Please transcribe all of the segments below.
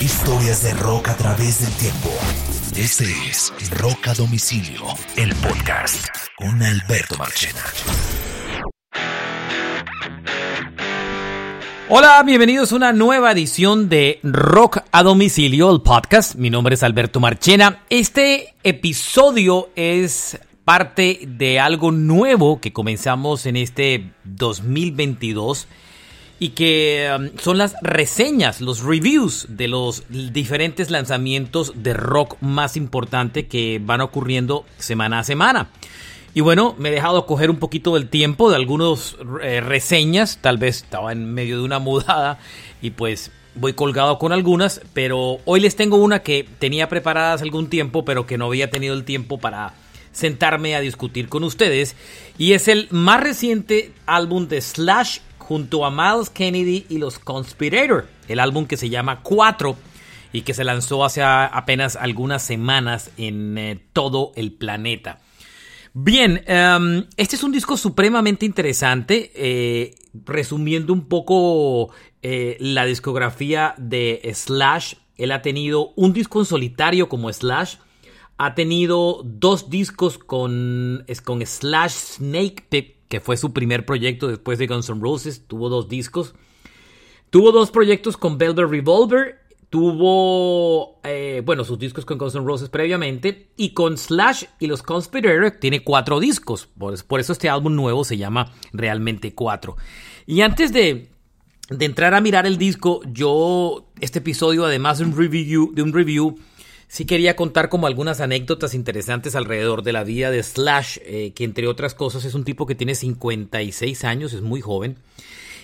Historias de rock a través del tiempo. Este es Rock a Domicilio, el podcast con Alberto Marchena. Hola, bienvenidos a una nueva edición de Rock a Domicilio, el podcast. Mi nombre es Alberto Marchena. Este episodio es parte de algo nuevo que comenzamos en este 2022 y que um, son las reseñas, los reviews de los diferentes lanzamientos de rock más importante que van ocurriendo semana a semana. Y bueno, me he dejado coger un poquito del tiempo de algunas eh, reseñas, tal vez estaba en medio de una mudada y pues voy colgado con algunas, pero hoy les tengo una que tenía preparada hace algún tiempo, pero que no había tenido el tiempo para sentarme a discutir con ustedes. Y es el más reciente álbum de Slash junto a Miles Kennedy y los Conspirator, el álbum que se llama 4 y que se lanzó hace apenas algunas semanas en eh, todo el planeta. Bien, em, este es un disco supremamente interesante, eh, resumiendo un poco eh, la discografía de Slash. Él ha tenido un disco en solitario como Slash, ha tenido dos discos con, con Slash Snake Pit, que fue su primer proyecto después de Guns N' Roses. Tuvo dos discos. Tuvo dos proyectos con Velvet Revolver. Tuvo, eh, bueno, sus discos con Guns N' Roses previamente. Y con Slash y los Conspirator tiene cuatro discos. Por, por eso este álbum nuevo se llama realmente Cuatro. Y antes de, de entrar a mirar el disco, yo, este episodio, además de un review, de un review sí quería contar como algunas anécdotas interesantes alrededor de la vida de Slash, eh, que entre otras cosas es un tipo que tiene 56 años, es muy joven.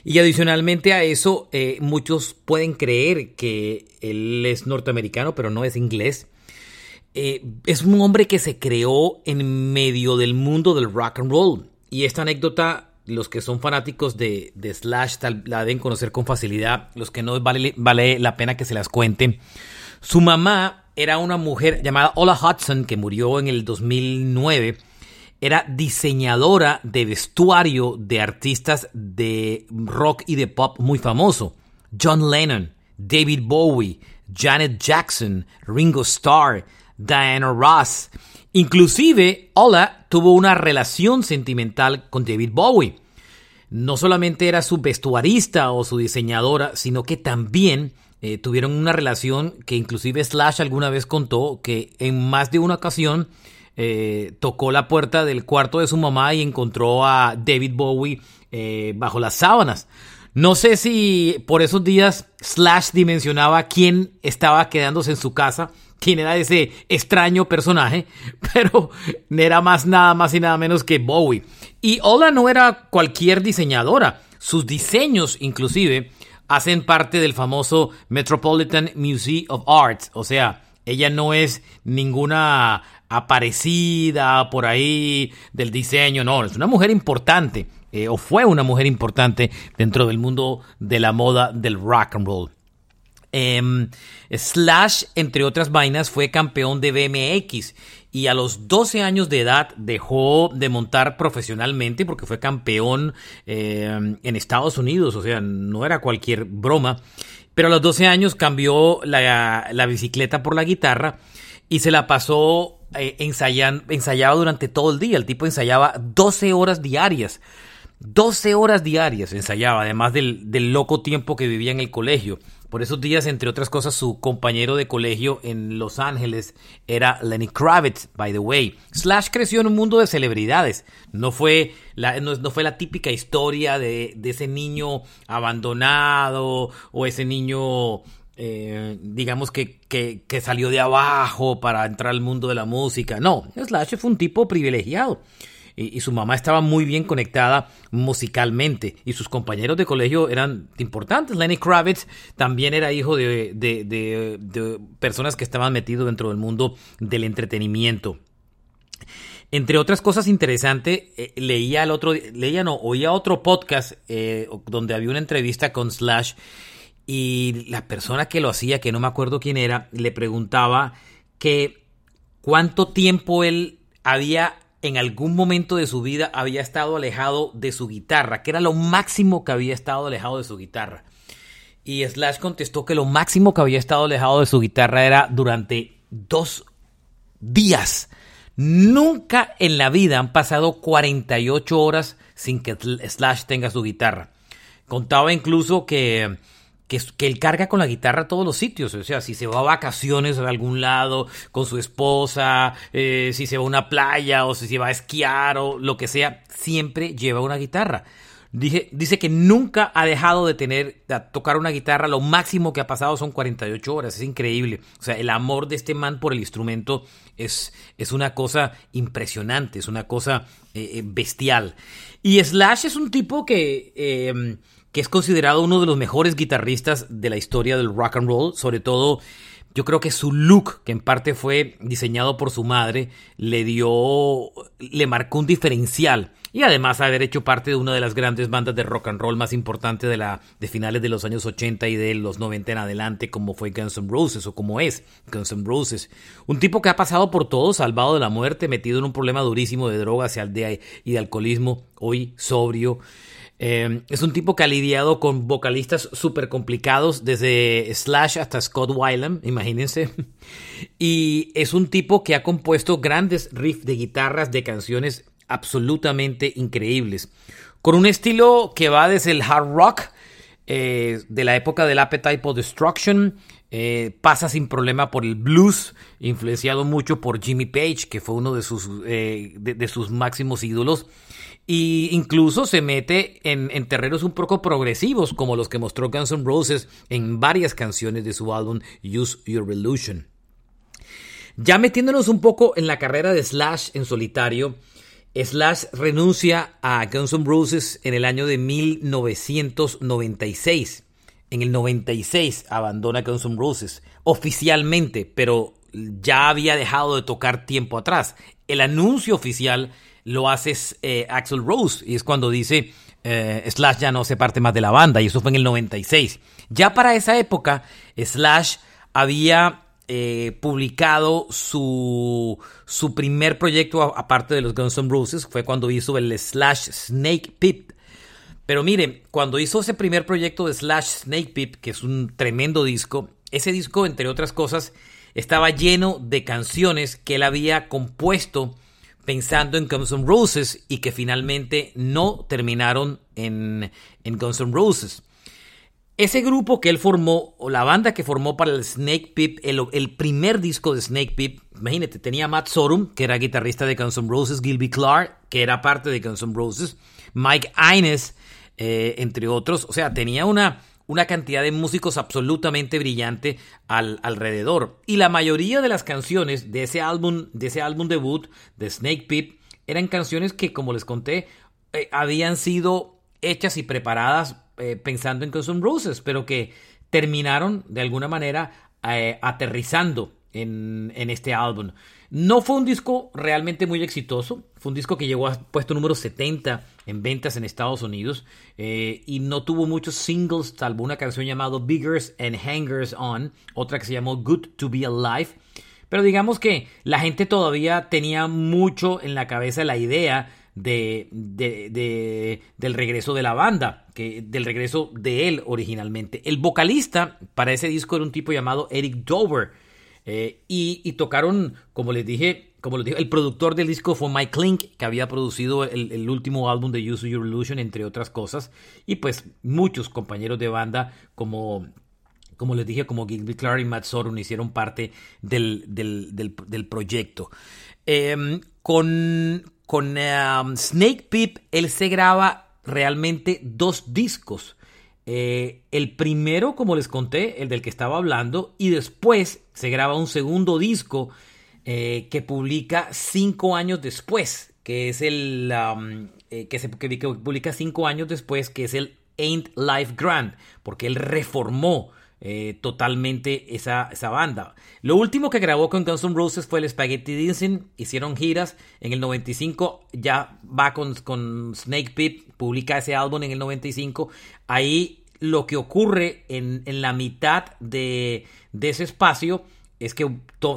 Y adicionalmente a eso, eh, muchos pueden creer que él es norteamericano, pero no es inglés. Eh, es un hombre que se creó en medio del mundo del rock and roll. Y esta anécdota, los que son fanáticos de, de Slash la deben conocer con facilidad. Los que no, vale, vale la pena que se las cuenten. Su mamá era una mujer llamada Ola Hudson que murió en el 2009. Era diseñadora de vestuario de artistas de rock y de pop muy famoso. John Lennon, David Bowie, Janet Jackson, Ringo Starr, Diana Ross. Inclusive, Ola tuvo una relación sentimental con David Bowie. No solamente era su vestuarista o su diseñadora, sino que también eh, tuvieron una relación que inclusive Slash alguna vez contó que en más de una ocasión eh, tocó la puerta del cuarto de su mamá y encontró a David Bowie eh, bajo las sábanas. No sé si por esos días Slash dimensionaba quién estaba quedándose en su casa, quién era ese extraño personaje, pero era más nada más y nada menos que Bowie. Y Ola no era cualquier diseñadora, sus diseños inclusive hacen parte del famoso Metropolitan Museum of Arts. O sea, ella no es ninguna aparecida por ahí del diseño, no, es una mujer importante, eh, o fue una mujer importante dentro del mundo de la moda del rock and roll. Em, Slash, entre otras vainas, fue campeón de BMX y a los 12 años de edad dejó de montar profesionalmente porque fue campeón em, en Estados Unidos, o sea, no era cualquier broma. Pero a los 12 años cambió la, bicicleta por la guitarra y se la pasó eh, ensayaba durante todo el día. El tipo ensayaba 12 horas diarias. 12 horas diarias ensayaba, además del, del loco tiempo que vivía en el colegio. Por esos días, entre otras cosas, su compañero de colegio en Los Ángeles era Lenny Kravitz, by the way. Slash creció en un mundo de celebridades. No fue la, no, fue la típica historia de, ese niño abandonado o ese niño eh, digamos que, que, que, salió de abajo para entrar al mundo de la música. No, Slash fue un tipo privilegiado y, su mamá estaba muy bien conectada musicalmente y sus compañeros de colegio eran importantes. Lenny Kravitz también era hijo de, de, personas que estaban metidos dentro del mundo del entretenimiento. Entre otras cosas interesantes, eh, leía el otro, leía no, oía otro podcast eh, donde había una entrevista con Slash y la persona que lo hacía, que no me acuerdo quién era, le preguntaba que cuánto tiempo él había en algún momento de su vida había estado alejado de su guitarra, que era lo máximo que había estado alejado de su guitarra. Y Slash contestó que lo máximo que había estado alejado de su guitarra era durante dos días. Nunca en la vida han pasado 48 horas sin que Slash tenga su guitarra. Contaba incluso que, que, él carga con la guitarra a todos los sitios. O sea, si se va a vacaciones a algún lado con su esposa, eh, si se va a una playa o si se va a esquiar o lo que sea, siempre lleva una guitarra. dice que nunca ha dejado de tener, de tocar una guitarra. Lo máximo que ha pasado son 48 horas. Es increíble. O sea, el amor de este man por el instrumento es, es una cosa impresionante, es una cosa eh, eh, bestial. Y Slash es un tipo que, que es considerado uno de los mejores guitarristas de la historia del rock and roll, sobre todo yo creo que su look, que en parte fue diseñado por su madre, le dio, le marcó un diferencial. Y además haber hecho parte de una de las grandes bandas de rock and roll más importantes de, la, de finales de los años 80 y de los 90 en adelante, como fue Guns N' Roses o como es Guns N' Roses. Un tipo que ha pasado por todo, salvado de la muerte, metido en un problema durísimo de drogas y de alcoholismo, hoy sobrio. Eh, es un tipo que ha lidiado con vocalistas súper complicados, desde Slash hasta Scott Weiland, imagínense. Y es un tipo que ha compuesto grandes riffs de guitarras de canciones absolutamente increíbles. Con un estilo que va desde el hard rock, eh, de la época del Appetite for Destruction, eh, pasa sin problema por el blues, influenciado mucho por Jimmy Page, que fue uno de sus, de sus máximos ídolos y incluso se mete en, terrenos un poco progresivos como los que mostró Guns N' Roses en varias canciones de su álbum Use Your Illusion. Ya metiéndonos un poco en la carrera de Slash en solitario, Slash renuncia a Guns N' Roses en el año de 1996. En el 96 abandona Guns N' Roses oficialmente, pero ya había dejado de tocar tiempo atrás. El anuncio oficial lo hace eh, Rose y es cuando dice eh, Slash ya no se parte más de la banda y eso fue en el 96. Ya para esa época Slash había eh, publicado su, su primer proyecto aparte de los Guns N' Roses, fue cuando hizo el Slash Snake Pip. Pero mire, cuando hizo ese primer proyecto de Slash Snake Pip, que es un tremendo disco, ese disco, entre otras cosas, estaba lleno de canciones que él había compuesto pensando en Guns N' Roses y que finalmente no terminaron en, Guns N' Roses. Ese grupo que él formó, o la banda que formó para el Snake Pip, el, primer disco de Snake Pip, imagínate, tenía Matt Sorum, que era guitarrista de Guns N' Roses, Gilby Clark, que era parte de Guns N' Roses, Mike Ines, eh, entre otros. O sea, tenía una, una cantidad de músicos absolutamente brillante al, alrededor. Y la mayoría de las canciones de ese álbum, de ese álbum debut de Snake Pip, eran canciones que, como les conté, eh, habían sido hechas y preparadas eh, pensando en Guns N' Roses, pero que terminaron de alguna manera aterrizando en, este álbum. No fue un disco realmente muy exitoso, fue un disco que llegó a puesto número 70 en ventas en Estados Unidos eh, y no tuvo muchos singles, salvo una canción llamada Biggers and Hangers On, otra que se llamó Good to Be Alive. Pero digamos que la gente todavía tenía mucho en la cabeza la idea de, del regreso de la banda, que, del regreso de él originalmente. El vocalista para ese disco era un tipo llamado Eric Dover. Eh, y, tocaron, como les dije, como les dije, el productor del disco fue Mike Klink, que había producido el, último álbum de Use Your Illusion, entre otras cosas. Y pues muchos compañeros de banda, como, como les dije, como Gilby Clark y Matt Sorum, hicieron parte del, del, proyecto. Em, con con em, Snake Pip, él se graba realmente dos discos. Eh, el primero, como les conté, el del que estaba hablando, y después se graba un segundo disco eh, que publica cinco años después, que es el um, eh, que se publica cinco años después, que es el Ain't Life Grand, porque él reformó totalmente esa, esa, banda. Lo último que grabó con Guns N' Roses fue el Spaghetti Dancing, hicieron giras en el 95, ya va con, con Snake Pit, publica ese álbum en el 95, ahí lo que ocurre en, la mitad de, ese espacio es que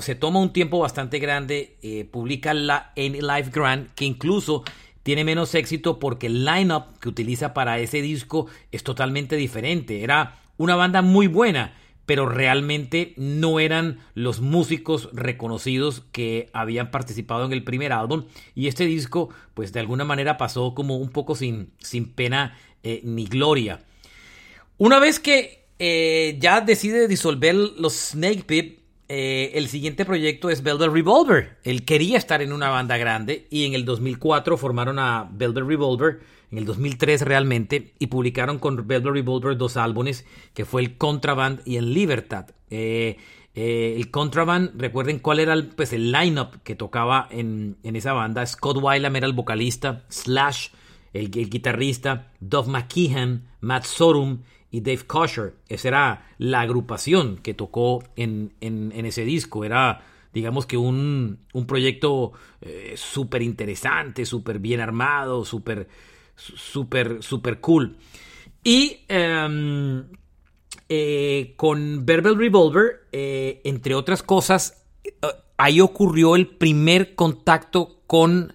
se toma un tiempo bastante grande, eh, publica la Any Life Grand, que incluso tiene menos éxito porque el lineup que utiliza para ese disco es totalmente diferente. Era una banda muy buena, pero realmente no eran los músicos reconocidos que habían participado en el primer álbum. Y este disco, pues de alguna manera pasó como un poco sin, sin pena eh, ni gloria. Una vez que eh, ya decide disolver los Snake Pit, eh, el siguiente proyecto es Velvet Revolver. Él quería estar en una banda grande y en el 2004 formaron a Velvet Revolver en el 2003 realmente, y publicaron con Velvet Revolver dos álbumes, que fue el Contraband y el Libertad. Eh, eh, el Contraband, recuerden cuál era el, pues, el lineup que tocaba en, esa banda. Scott Weilam era el vocalista, Slash, el, guitarrista, Dove McKeehan, Matt Sorum y Dave Kosher. Esa era la agrupación que tocó en, ese disco. Era digamos que un, proyecto eh, súper interesante, súper bien armado, súper súper, súper cool. Y em, eh, con Verbal Revolver, eh, entre otras cosas, eh, ahí ocurrió el primer contacto con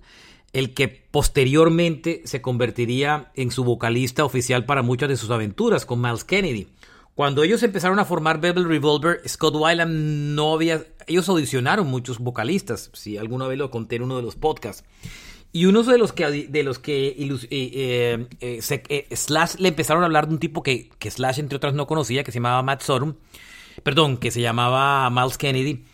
el que posteriormente se convertiría en su vocalista oficial para muchas de sus aventuras, con Miles Kennedy. Cuando ellos empezaron a formar Bebel Revolver, Scott Weiland no había... Ellos audicionaron muchos vocalistas, si alguna vez lo conté en uno de los podcasts. Y uno de los que, de los que eh, eh, eh, Slash le empezaron a hablar de un tipo que, que, Slash, entre otras, no conocía, que se llamaba Matt Sorum, perdón, que se llamaba Miles Kennedy.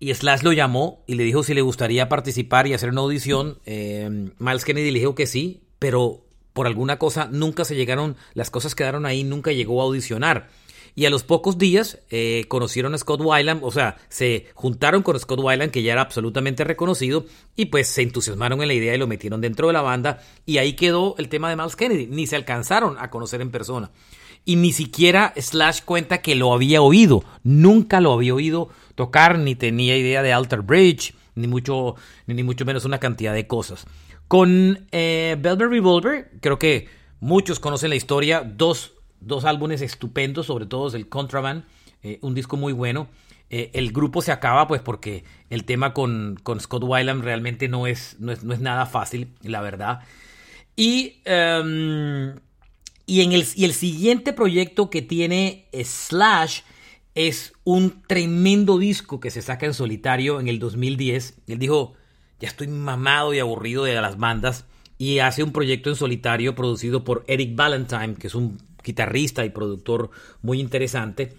Y Slash lo llamó y le dijo si le gustaría participar y hacer una audición. Miles Kennedy le dijo que sí, pero por alguna cosa nunca se llegaron, las cosas quedaron ahí, nunca llegó a audicionar. Y a los pocos días eh, conocieron a Scott Weiland, o sea, se juntaron con Scott Weiland, que ya era absolutamente reconocido, y pues se entusiasmaron en la idea y lo metieron dentro de la banda. Y ahí quedó el tema de Miles Kennedy. Ni se alcanzaron a conocer en persona. Y ni siquiera Slash cuenta que lo había oído. Nunca lo había oído tocar, ni tenía idea de Alter Bridge, ni mucho, ni mucho menos una cantidad de cosas. Con eh, Velvet Revolver, creo que muchos conocen la historia. Dos dos álbumes estupendos, sobre todo el Contraband, eh, un disco muy bueno. Eh, el grupo se acaba pues porque el tema con, Scott Weiland realmente no es, no es, no, es, nada fácil, la verdad. Y, em, y, en el, y el siguiente proyecto que tiene Slash es un tremendo disco que se saca en solitario en el 2010. Él dijo, ya estoy mamado y aburrido de las bandas y hace un proyecto en solitario producido por Eric Valentine, que es un guitarrista y productor muy interesante.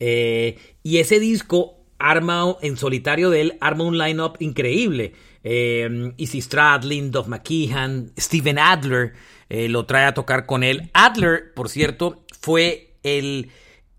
Eh, y ese disco arma en solitario de él, arma un line-up increíble. Eh, Stradlin, Dov McKeehan, Steven Adler eh, lo trae a tocar con él. Adler, por cierto, fue el,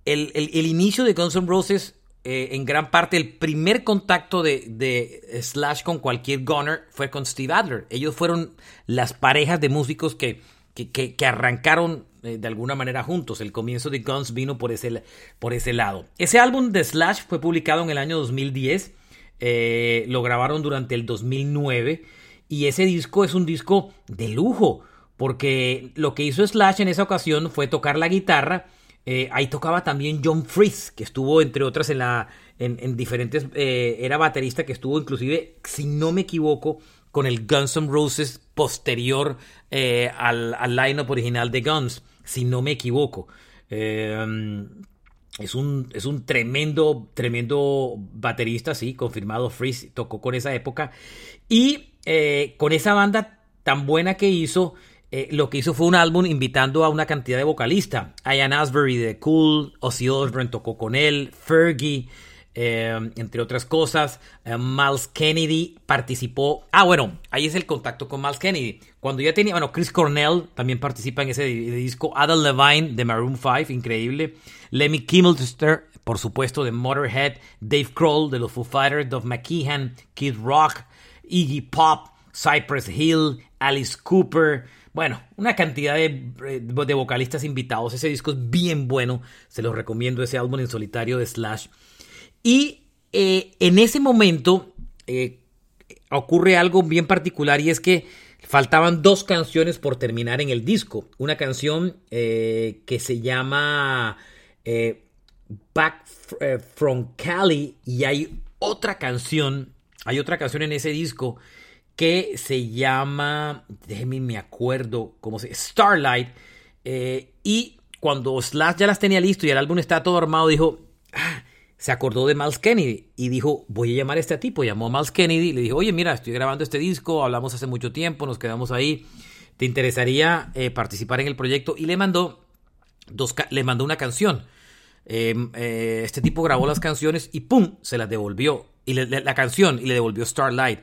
el, inicio de Guns N' Roses. Eh, en gran parte el primer contacto de, de, Slash con cualquier Gunner fue con Steve Adler. Ellos fueron las parejas de músicos que, que, que arrancaron de alguna manera juntos. El comienzo de Guns vino por ese, por ese lado. Ese álbum de Slash fue publicado en el año 2010. Eh, lo grabaron durante el 2009. Y ese disco es un disco de lujo. Porque lo que hizo Slash en esa ocasión fue tocar la guitarra. Eh, ahí tocaba también John Fries, que estuvo entre otras en la. En, diferentes. era baterista que estuvo inclusive, si no me equivoco, con el Guns N' Roses posterior al, al line-up original de Guns si no me equivoco. Em, es un, es un tremendo, tremendo baterista, sí, confirmado. Freeze tocó con esa época. Y eh, con esa banda tan buena que hizo, eh, lo que hizo fue un álbum invitando a una cantidad de vocalistas. Ian Asbury de Cool, Ozzy Osbourne tocó con él, Fergie. Em, entre otras cosas. Eh, Miles Kennedy participó. Ah, bueno, ahí es el contacto con Miles Kennedy. Cuando ya tenía, bueno, Chris Cornell también participa en ese disco. Adam Levine de Maroon 5, increíble. Lemmy Kimmelster, por supuesto, de Motorhead. Dave Kroll de los Foo Fighters. Dove McKeehan, Kid Rock, Iggy Pop, Cypress Hill, Alice Cooper. Bueno, una cantidad de, de, vocalistas invitados. Ese disco es bien bueno. Se los recomiendo ese álbum en solitario de Slash. Y eh, en ese momento eh, ocurre algo bien particular y es que faltaban dos canciones por terminar en el disco. Una canción eh, que se llama Back from Cali y hay otra canción, hay otra canción en ese disco que se llama, déjenme me acuerdo cómo se Starlight y cuando Slash ya las tenía listo y el álbum estaba todo armado, dijo, ah, se acordó de Miles Kennedy y dijo, voy a llamar a este tipo. Llamó a Miles Kennedy y le dijo, oye, mira, estoy grabando este disco, hablamos hace mucho tiempo, nos quedamos ahí, ¿te interesaría eh, participar en el proyecto? Y le mandó, dos, le mandó una canción. Em, eh, este tipo grabó las canciones y ¡pum! se las devolvió. Y la canción y le devolvió Starlight.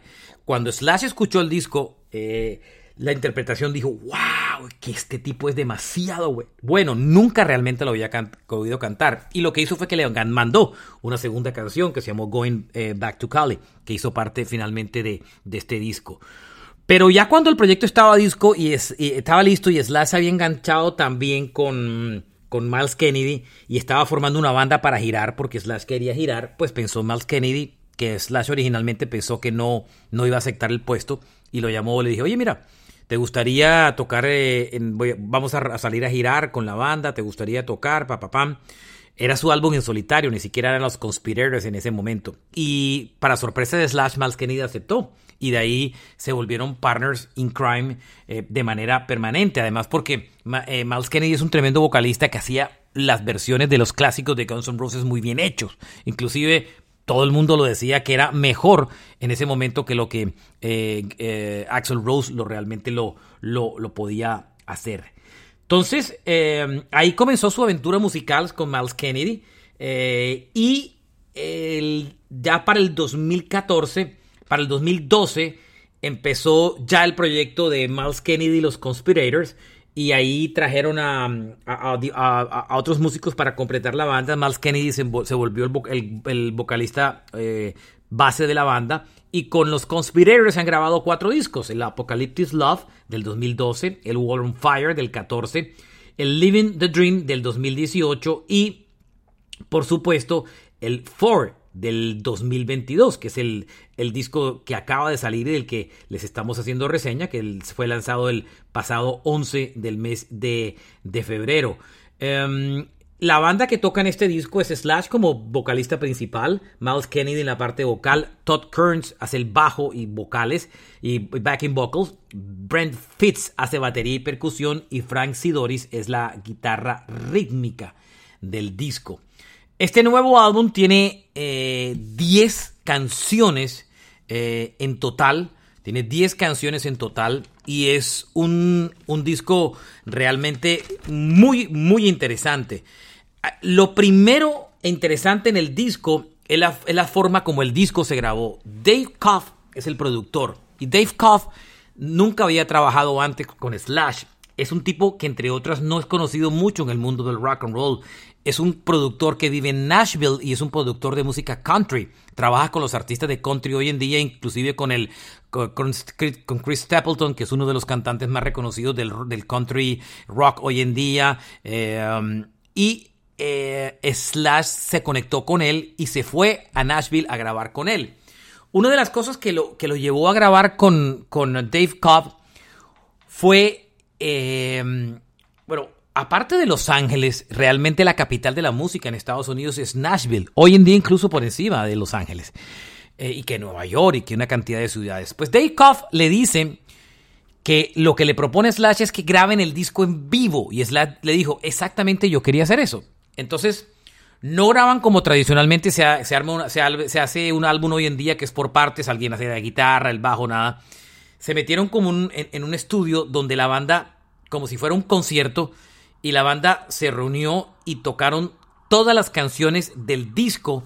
Cuando Slash escuchó el disco, eh, la interpretación dijo, wow, que este tipo es demasiado bueno. Nunca realmente lo había oído cantar. Y lo que hizo fue que le mandó una segunda canción que se llamó Going eh, Back to Cali, que hizo parte finalmente de, este disco. Pero ya cuando el proyecto estaba disco y, estaba listo y Slash había enganchado también con, con Miles Kennedy y estaba formando una banda para girar porque Slash quería girar, pues pensó Miles Kennedy que Slash originalmente pensó que no, no iba a aceptar el puesto y lo llamó, le dije, oye mira, ¿Te gustaría tocar, eh, vamos a, salir a girar con la banda? ¿Te gustaría tocar? Papapam. Era su álbum en solitario, ni siquiera eran los Conspirators en ese momento. Y para sorpresa de Slash, Miles Kennedy aceptó. Y de ahí se volvieron partners in crime eh, de manera permanente. Además, porque eh, Miles Kennedy es un tremendo vocalista que hacía las versiones de los clásicos de Guns N' Roses muy bien hechos. Inclusive todo el mundo lo decía que era mejor en ese momento que lo que eh, eh, Axel Rose lo realmente lo, lo, podía hacer. Entonces, eh, ahí comenzó su aventura musical con Miles Kennedy. y ya para el 2014, para el 2012, empezó ya el proyecto de Miles Kennedy y los Conspirators y ahí trajeron a, a, otros músicos para completar la banda. Miles Kennedy se, volvió el, vocalista eh, base de la banda. Y con los Conspirators han grabado cuatro discos: el Apocalyptic Love del 2012, el War on Fire del 14, el Living the Dream del 2018 y, por supuesto, el Four del 2022, que es el, el, disco que acaba de salir y del que les estamos haciendo reseña, que fue lanzado el pasado 11 del mes de, de febrero. Em, la banda que toca en este disco es Slash como vocalista principal, Miles Kennedy en la parte vocal, Todd Kearns hace el bajo y vocales y backing vocals, Brent Fitz hace batería y percusión y Frank Sidoris es la guitarra rítmica del disco. Este nuevo álbum tiene 10 eh, canciones eh, en total. Tiene 10 canciones en total y es un, disco realmente muy, muy interesante. Ah, lo primero interesante en el disco es la, es la forma como el disco se grabó. Dave Koff es el productor y Dave Koff nunca había trabajado antes con Slash. Es un tipo que entre otras no es conocido mucho en el mundo del rock and roll es un productor que vive en Nashville y es un productor de música country. Trabaja con los artistas de country hoy en día, inclusive con el con, Chris Stapleton, que es uno de los cantantes más reconocidos del, country rock hoy en día. Um, y eh, Slash se conectó con él y se fue a Nashville a grabar con él. Una de las cosas que lo, que lo llevó a grabar con, con Dave Cobb fue, eh, bueno, aparte de Los Ángeles, realmente la capital de la música en Estados Unidos es Nashville. Hoy en día incluso por encima de Los Ángeles. Eh, y que Nueva York y que una cantidad de ciudades. Pues Dave Koff le dice que lo que le propone Slash es que graben el disco en vivo. Y Slash le dijo, exactamente yo quería hacer eso. Entonces, no graban como tradicionalmente se, se, hace un álbum hoy en día que es por partes, alguien hace la guitarra, el bajo, nada. Se metieron como en un estudio donde la banda, como si fuera un concierto, y la banda se reunió y tocaron todas las canciones del disco.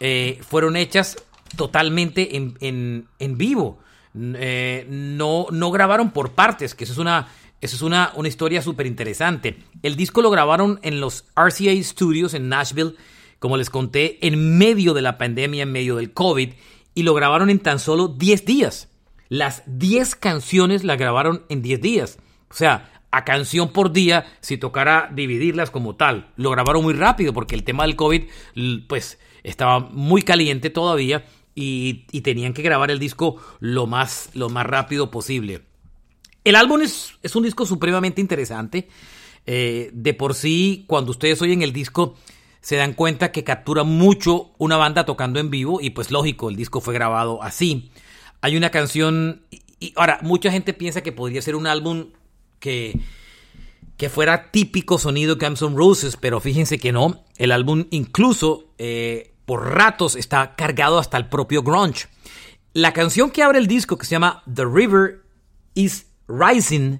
Eh, fueron hechas totalmente en, vivo. Eh, no, no grabaron por partes, que eso es una, eso es una, una historia súper interesante. El disco lo grabaron en los RCA Studios en Nashville, como les conté, en medio de la pandemia, en medio del COVID, y lo grabaron en tan solo 10 días. Las 10 canciones las grabaron en 10 días. O sea, a canción por día si tocara dividirlas como tal. Lo grabaron muy rápido porque el tema del COVID pues estaba muy caliente todavía y, tenían que grabar el disco lo más, lo más rápido posible. El álbum es, es un disco supremamente interesante. Eh, de por sí, cuando ustedes oyen el disco, se dan cuenta que captura mucho una banda tocando en vivo y pues lógico, el disco fue grabado así. Hay una canción y ahora mucha gente piensa que podría ser un álbum que, que fuera típico sonido Guns N' Roses, pero fíjense que no. El álbum incluso eh, por ratos está cargado hasta el propio grunge. La canción que abre el disco, que se llama The River is Rising,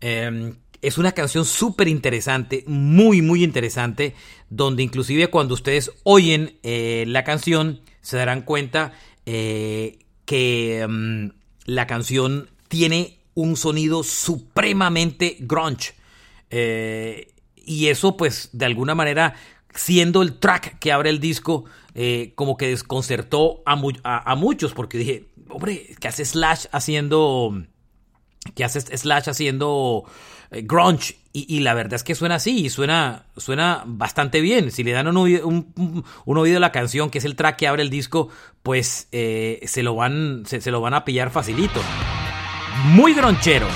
em, es una canción súper interesante, muy, muy interesante, donde inclusive cuando ustedes oyen eh, la canción se darán cuenta eh, que em, la canción tiene un sonido supremamente grunge. Eh, y eso pues de alguna manera siendo el track que abre el disco como que desconcertó a, muchos porque dije, hombre, ¿qué hace Slash haciendo... ¿Qué hace Slash haciendo eh, grunge y, la verdad es que suena así y suena, suena bastante bien. Si le dan un oído, a la canción, que es el track que abre el disco, pues eh, se, lo van, se, lo van a pillar facilito. Muy gronchero.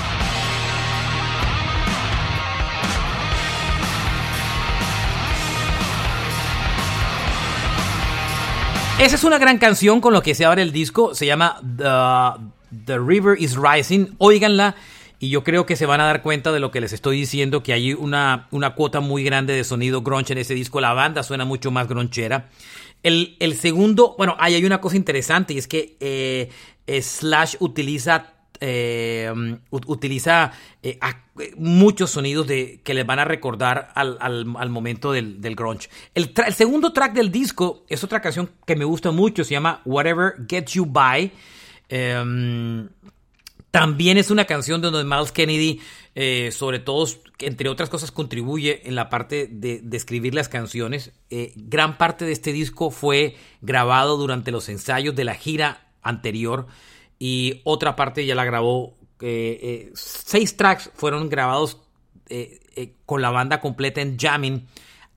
Esa es una gran canción con lo que se abre el disco. Se llama The, The River is Rising. Óiganla y yo creo que se van a dar cuenta de lo que les estoy diciendo, que hay una, una cuota muy grande de sonido grunge en ese disco. La banda suena mucho más gronchera. El, segundo, bueno, ahí hay una cosa interesante y es que eh, Slash utiliza eh, utiliza eh, muchos sonidos de, que les van a recordar al, momento del, grunge. El, segundo track del disco es otra canción que me gusta mucho, se llama Whatever Gets You By. Em, también es una canción donde Miles Kennedy, eh, sobre todo, entre otras cosas, contribuye en la parte de, escribir las canciones. Eh, gran parte de este disco fue grabado durante los ensayos de la gira anterior y otra parte ya la grabó. Eh, seis tracks fueron grabados con la banda completa en jamming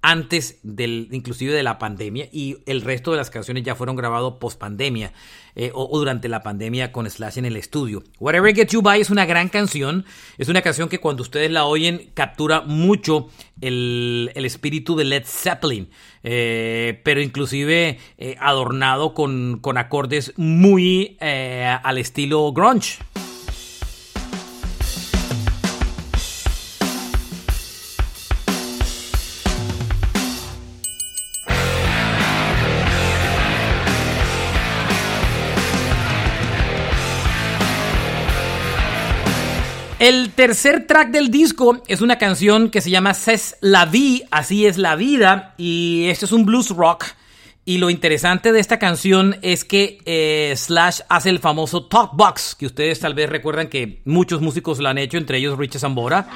antes del, inclusive de la pandemia y el resto de las canciones ya fueron grabados post pandemia eh, o, durante la pandemia con Slash en el estudio. Whatever Get You By es una gran canción, es una canción que cuando ustedes la oyen captura mucho el, espíritu de Led Zeppelin, eh, pero inclusive eh, adornado con, con, acordes muy al estilo grunge. El tercer track del disco es una canción que se llama C'est la vie, así es la vida, y esto es un blues rock. Y lo interesante de esta canción es que eh, Slash hace el famoso talk box, que ustedes tal vez recuerdan que muchos músicos lo han hecho, entre ellos Richard Zambora.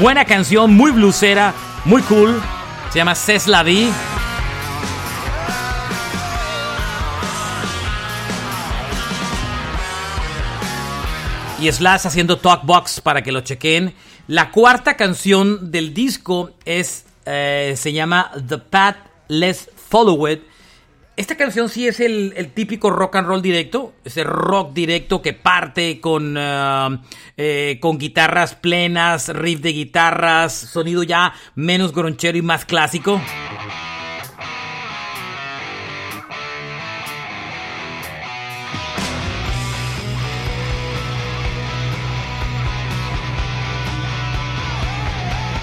Buena canción, muy blusera, muy cool. Se llama C'est la vie. Y Slash haciendo Talkbox para que lo chequen. La cuarta canción del disco es, eh, se llama The Path Let's Follow It. Esta canción sí es el, típico rock and roll directo, ese rock directo que parte con, uh, eh, con guitarras plenas, riff de guitarras, sonido ya menos gronchero y más clásico.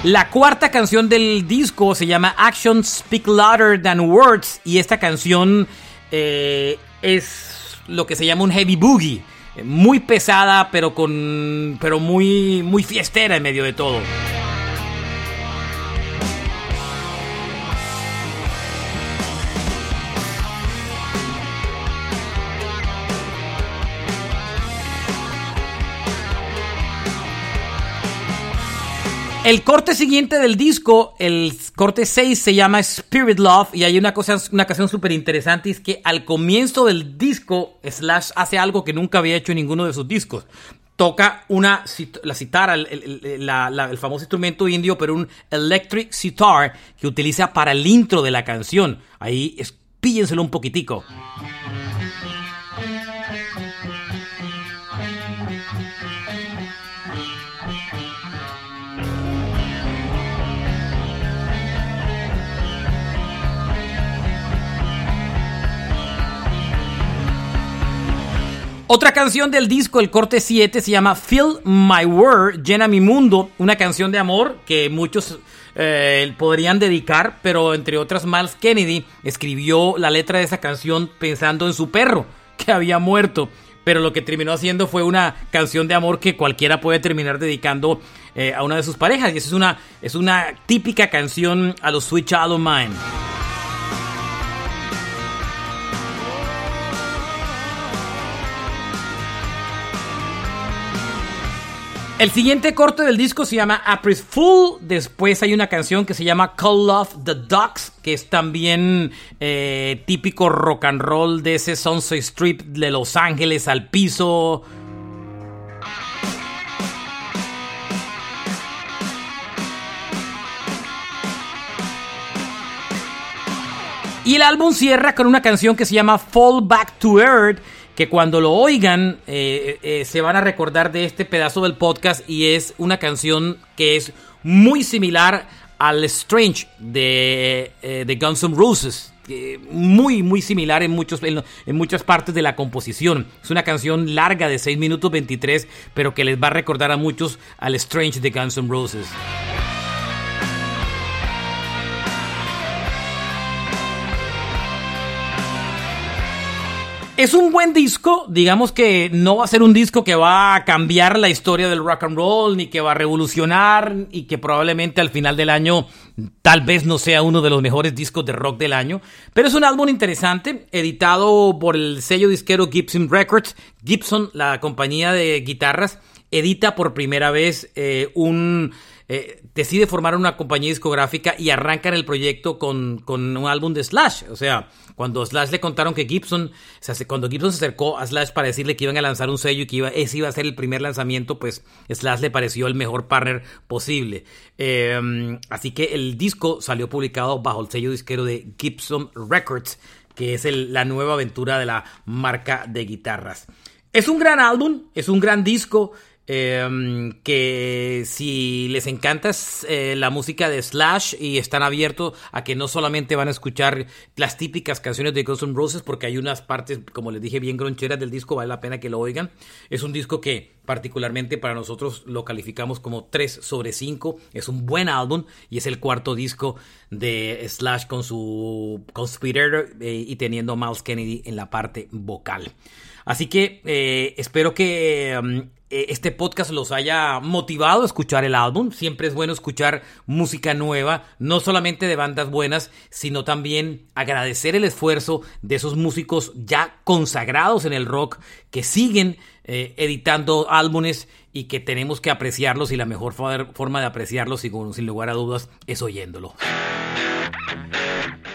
La cuarta canción del disco se llama Actions Speak Louder Than Words y esta canción eh, es lo que se llama un heavy boogie, muy pesada pero con pero muy muy fiestera en medio de todo. El corte siguiente del disco, el corte 6, se llama Spirit Love y hay una, cosa, una canción súper interesante, es que al comienzo del disco, Slash hace algo que nunca había hecho en ninguno de sus discos. Toca una, la citara, el, famoso instrumento indio, pero un electric sitar que utiliza para el intro de la canción. Ahí, píllenselo un poquitico. Otra canción del disco, el corte 7, se llama Fill My World, Llena Mi Mundo, una canción de amor que muchos eh, podrían dedicar, pero entre otras Miles Kennedy escribió la letra de esa canción pensando en su perro que había muerto. Pero lo que terminó haciendo fue una canción de amor que cualquiera puede terminar dedicando eh, a una de sus parejas. Y esa es una, es una típica canción a los Sweet Child of Mine. El siguiente corte del disco se llama April Full. Después hay una canción que se llama Call Love the Ducks, que es también eh, típico rock and roll de ese Sunset Strip de Los Ángeles al piso. Y el álbum cierra con una canción que se llama Fall Back to Earth que cuando lo oigan eh, eh, se van a recordar de este pedazo del podcast y es una canción que es muy similar al Strange de, eh, Guns N' Roses. muy, muy similar en, muchos, en, muchas partes de la composición. Es una canción larga de 6 minutos 23, pero que les va a recordar a muchos al Strange de Guns N' Roses. Es un buen disco, digamos que no va a ser un disco que va a cambiar la historia del rock and roll, ni que va a revolucionar, y que probablemente al final del año tal vez no sea uno de los mejores discos de rock del año, pero es un álbum interesante, editado por el sello disquero Gibson Records. Gibson, la compañía de guitarras, edita por primera vez eh, un eh, decide formar una compañía discográfica y arrancan el proyecto con, un álbum de Slash. O sea, cuando Slash le contaron que Gibson, cuando Gibson se acercó a Slash para decirle que iban a lanzar un sello y que iba, ese iba a ser el primer lanzamiento, pues Slash le pareció el mejor partner posible. Em, así que el disco salió publicado bajo el sello disquero de Gibson Records, que es la nueva aventura de la marca de guitarras. Es un gran álbum, es un gran disco. Em, que si les encanta eh, la música de Slash y están abiertos a que no solamente van a escuchar las típicas canciones de Guns N' Roses, porque hay unas partes, como les dije, bien groncheras del disco, vale la pena que lo oigan. Es un disco que particularmente para nosotros lo calificamos como 3 sobre 5. Es un buen álbum y es el cuarto disco de Slash con su Conspirator eh, y teniendo a Miles Kennedy en la parte vocal. Así que eh, espero que em, e, este podcast los haya motivado a escuchar el álbum. Siempre es bueno escuchar música nueva, no solamente de bandas buenas, sino también agradecer el esfuerzo de esos músicos ya consagrados en el rock que siguen eh, editando álbumes y que tenemos que apreciarlos y la mejor forma de apreciarlos, sin lugar a dudas, es oyéndolo.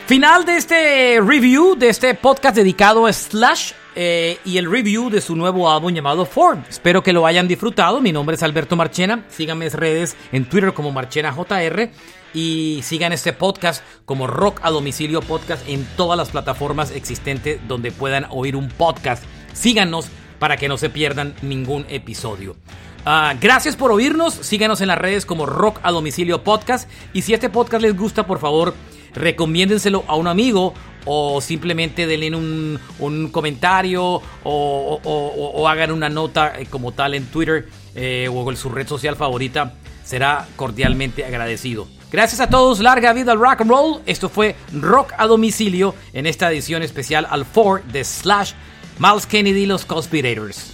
Final de este review, de este podcast dedicado a Slash eh, y el review de su nuevo álbum llamado Ford. Espero que lo hayan disfrutado. Mi nombre es Alberto Marchena. Síganme en redes en Twitter como MarchenaJR y sigan este podcast como Rock a Domicilio Podcast en todas las plataformas existentes donde puedan oír un podcast. Síganos para que no se pierdan ningún episodio. Ah, gracias por oírnos. Síganos en las redes como Rock a Domicilio Podcast. Y si este podcast les gusta, por favor recomiéndenselo a un amigo o simplemente denle un, comentario o, hagan una nota eh, como tal en Twitter eh, o en su red social favorita. Será cordialmente agradecido. Gracias a todos, larga vida al rock and roll. Esto fue Rock a domicilio en esta edición especial al 4 de Slash Miles Kennedy, los Conspirators.